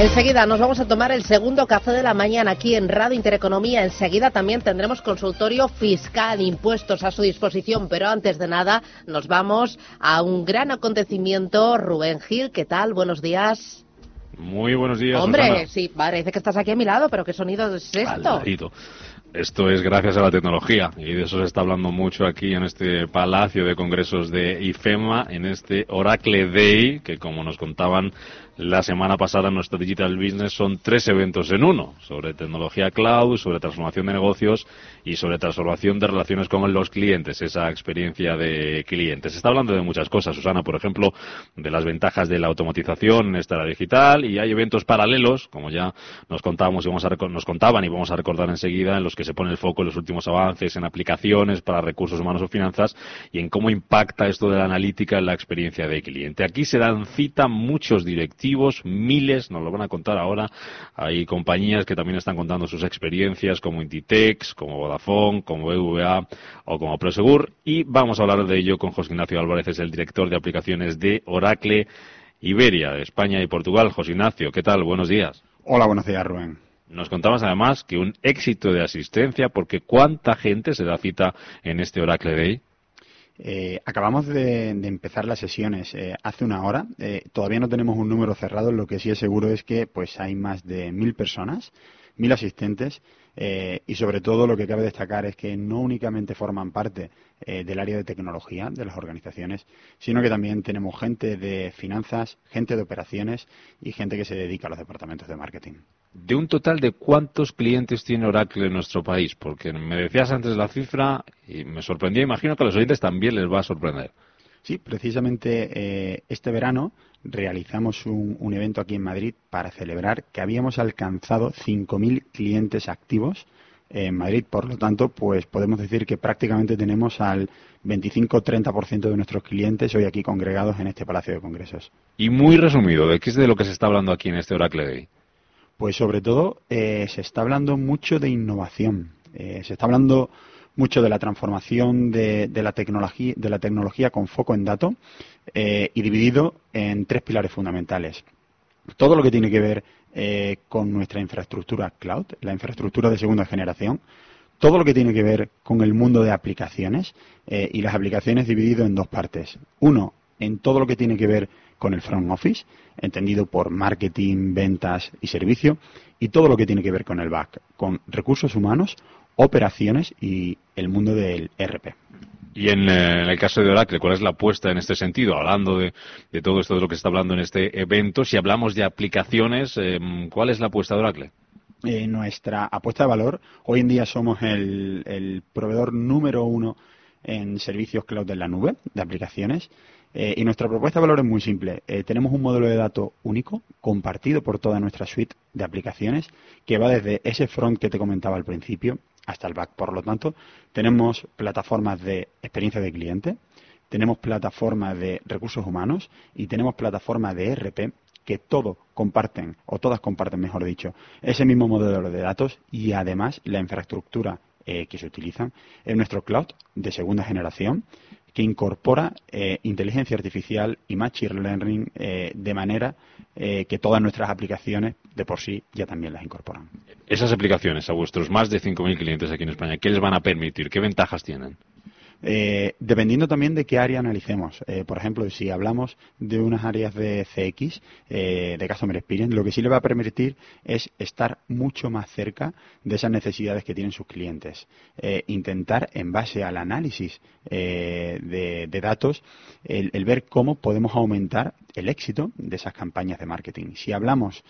Enseguida nos vamos a tomar el segundo café de la mañana aquí en Radio Intereconomía. Enseguida también tendremos consultorio fiscal, impuestos a su disposición. Pero antes de nada, nos vamos a un gran acontecimiento. Rubén Gil, ¿qué tal? Buenos días. Muy buenos días. Hombre, sí, parece que estás aquí a mi lado, pero ¿qué sonido es esto? Esto es gracias a la tecnología y de eso se está hablando mucho aquí en este Palacio de Congresos de IFEMA, en este Oracle Day, que como nos contaban la semana pasada en nuestro Digital Business son tres eventos en uno, sobre tecnología cloud, sobre transformación de negocios y sobre transformación de relaciones con los clientes, esa experiencia de clientes. Se está hablando de muchas cosas, Susana, por ejemplo, de las ventajas de la automatización en esta era digital y hay eventos paralelos, como ya nos contábamos y vamos a nos contaban y vamos a recordar enseguida, en los que se pone el foco en los últimos avances en aplicaciones para recursos humanos o finanzas y en cómo impacta esto de la analítica en la experiencia de cliente. Aquí se dan cita muchos directivos miles, nos lo van a contar ahora. Hay compañías que también están contando sus experiencias, como Inditex, como Vodafone, como BVA o como Prosegur. Y vamos a hablar de ello con José Ignacio Álvarez, es el director de aplicaciones de Oracle Iberia, de España y Portugal. José Ignacio, ¿qué tal? Buenos días. Hola, buenos días, Rubén. Nos contabas además que un éxito de asistencia, porque ¿cuánta gente se da cita en este Oracle Day? Eh, acabamos de, empezar las sesiones eh, hace una hora. Eh, todavía no tenemos un número cerrado. Lo que sí es seguro es que pues hay más de mil personas, mil asistentes y sobre todo lo que cabe destacar es que no únicamente forman parte del área de tecnología de las organizaciones, sino que también tenemos gente de finanzas, gente de operaciones y gente que se dedica a los departamentos de marketing. De un total de cuántos clientes tiene Oracle en nuestro país, porque me decías antes la cifra y me sorprendía, imagino que a los oyentes también les va a sorprender. Sí, precisamente eh, este verano realizamos un, evento aquí en Madrid para celebrar que habíamos alcanzado 5.000 clientes activos en Madrid. Por lo tanto, pues podemos decir que prácticamente tenemos al 25-30% de nuestros clientes hoy aquí congregados en este Palacio de Congresos. Y muy resumido, ¿de qué es de lo que se está hablando aquí en este Oracle Day? Pues sobre todo eh, se está hablando mucho de innovación. Eh, se está hablando mucho de la transformación de, la, tecnología, con foco en datos eh, y dividido en tres pilares fundamentales. Todo lo que tiene que ver con nuestra infraestructura cloud, la infraestructura de segunda generación, todo lo que tiene que ver con el mundo de aplicaciones y las aplicaciones dividido en dos partes. Uno, en todo lo que tiene que ver con el front office, entendido por marketing, ventas y servicio, y todo lo que tiene que ver con el back, con recursos humanos operaciones y el mundo del RP. Y en, eh, el caso de Oracle, ¿cuál es la apuesta en este sentido? Hablando de, todo esto de lo que se está hablando en este evento, si hablamos de aplicaciones, em, ¿cuál es la apuesta de Oracle? Eh, nuestra apuesta de valor, hoy en día somos el, el proveedor número uno en servicios cloud en la nube de aplicaciones. Eh, y nuestra propuesta de valor es muy simple. Eh, tenemos un modelo de datos único, compartido por toda nuestra suite de aplicaciones, que va desde ese front que te comentaba al principio hasta el back. Por lo tanto, tenemos plataformas de experiencia de cliente, tenemos plataformas de recursos humanos y tenemos plataformas de ERP que todos comparten, o todas comparten, mejor dicho, ese mismo modelo de datos y además la infraestructura eh, que se utilizan en nuestro cloud de segunda generación que incorpora eh, inteligencia artificial y machine learning eh, de manera eh, que todas nuestras aplicaciones de por sí ya también las incorporan. Esas aplicaciones a vuestros más de 5.000 clientes aquí en España, ¿qué les van a permitir? ¿Qué ventajas tienen? Eh, dependiendo también de qué área analicemos. Eh, por ejemplo, si hablamos de unas áreas de CX, eh, de Customer Experience, lo que sí le va a permitir es estar mucho más cerca de esas necesidades que tienen sus clientes. intentar, en base al análisis de, datos, el, ver cómo podemos aumentar el éxito de esas campañas de marketing. Si hablamos,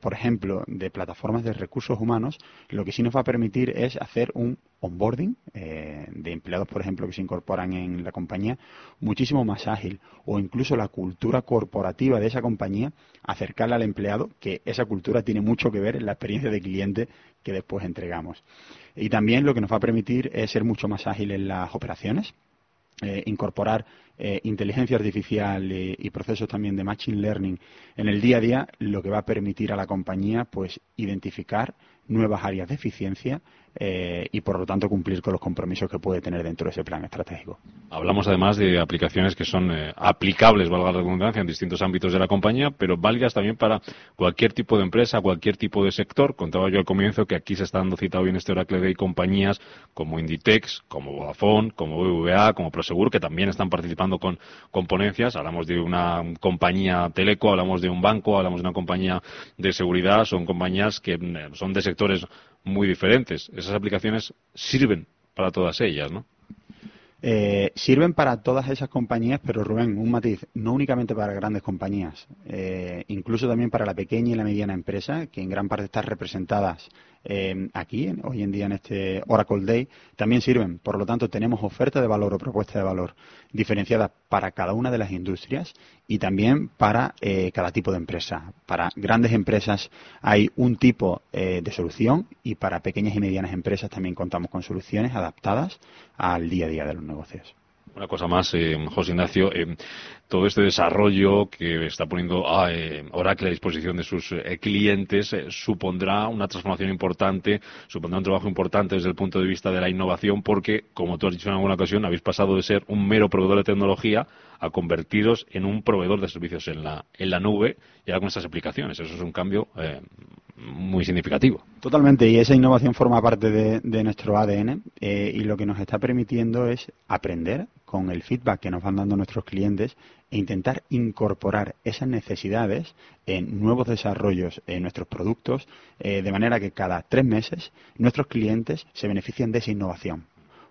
por ejemplo, de plataformas de recursos humanos, lo que sí nos va a permitir es hacer un onboarding de empleados, por ejemplo, que se incorporan en la compañía, muchísimo más ágil o incluso la cultura corporativa de esa compañía, acercarla al empleado, que esa cultura tiene mucho que ver en la experiencia de cliente que después entregamos. Y también lo que nos va a permitir es ser mucho más ágil en las operaciones, eh, incorporar eh, inteligencia artificial y, procesos también de machine learning en el día a día, lo que va a permitir a la compañía pues identificar nuevas áreas de eficiencia eh, y por lo tanto cumplir con los compromisos que puede tener dentro de ese plan estratégico. Hablamos además de aplicaciones que son eh, aplicables, valga la redundancia, en distintos ámbitos de la compañía, pero válidas también para cualquier tipo de empresa, cualquier tipo de sector. Contaba yo al comienzo que aquí se está dando citado en este Oracle Day compañías como Inditex, como Vodafone, como BBVA, como Prosegur, que también están participando con, con ponencias. Hablamos de una compañía teleco, hablamos de un banco, hablamos de una compañía de seguridad. Son compañías que mm, son de sectores muy diferentes. Esas aplicaciones sirven para todas ellas, ¿no? Eh, sirven para todas esas compañías, pero Rubén, un matiz, no únicamente para grandes compañías, eh, incluso también para la pequeña y la mediana empresa, que en gran parte están representadas eh, aquí, hoy en día en este Oracle Day, también sirven. Por lo tanto, tenemos oferta de valor o propuesta de valor diferenciada para cada una de las industrias y también para eh, cada tipo de empresa. Para grandes empresas hay un tipo eh, de solución y para pequeñas y medianas empresas también contamos con soluciones adaptadas al día a día de los negocios. Una cosa más, eh, José Ignacio, eh, todo este desarrollo que está poniendo a, eh, Oracle a disposición de sus clientes supondrá una transformación importante, supondrá un trabajo importante desde el punto de vista de la innovación, porque, como tú has dicho en alguna ocasión, habéis pasado de ser un mero proveedor de tecnología a convertiros en un proveedor de servicios en la, en la nube y ahora con estas aplicaciones. Eso es un cambio muy significativo. Totalmente, y esa innovación forma parte de, nuestro ADN y lo que nos está permitiendo es aprender con el feedback que nos van dando nuestros clientes e intentar incorporar esas necesidades en nuevos desarrollos en nuestros productos, eh, de manera que cada tres meses nuestros clientes se benefician de esa innovación.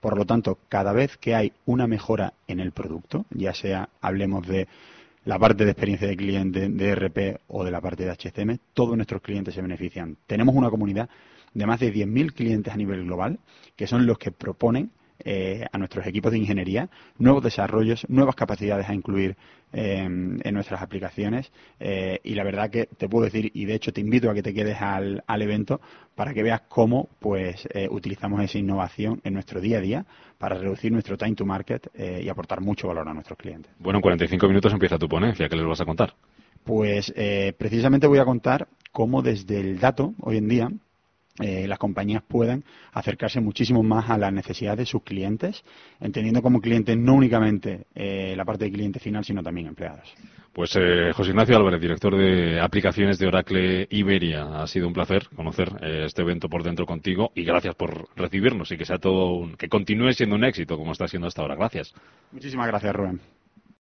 Por lo tanto, cada vez que hay una mejora en el producto, ya sea hablemos de la parte de experiencia de cliente de RP o de la parte de HCM, todos nuestros clientes se benefician. Tenemos una comunidad de más de 10.000 clientes a nivel global, que son los que proponen eh, a nuestros equipos de ingeniería nuevos desarrollos, nuevas capacidades a incluir eh, en nuestras aplicaciones eh, y la verdad que te puedo decir y de hecho te invito a que te quedes al, evento para que veas cómo pues utilizamos esa innovación en nuestro día a día para reducir nuestro time to market y aportar mucho valor a nuestros clientes. Bueno, en 45 minutos empieza tu ponencia, ¿qué les vas a contar? Pues precisamente voy a contar cómo desde el dato hoy en día eh, las compañías puedan acercarse muchísimo más a las necesidades de sus clientes, entendiendo como clientes no únicamente eh, la parte de cliente final, sino también empleados. Pues eh, José Ignacio Álvarez, director de aplicaciones de Oracle Iberia, ha sido un placer conocer este evento por dentro contigo y gracias por recibirnos y que sea todo que continúe siendo un éxito como está siendo hasta ahora. Gracias. Muchísimas gracias, Rubén.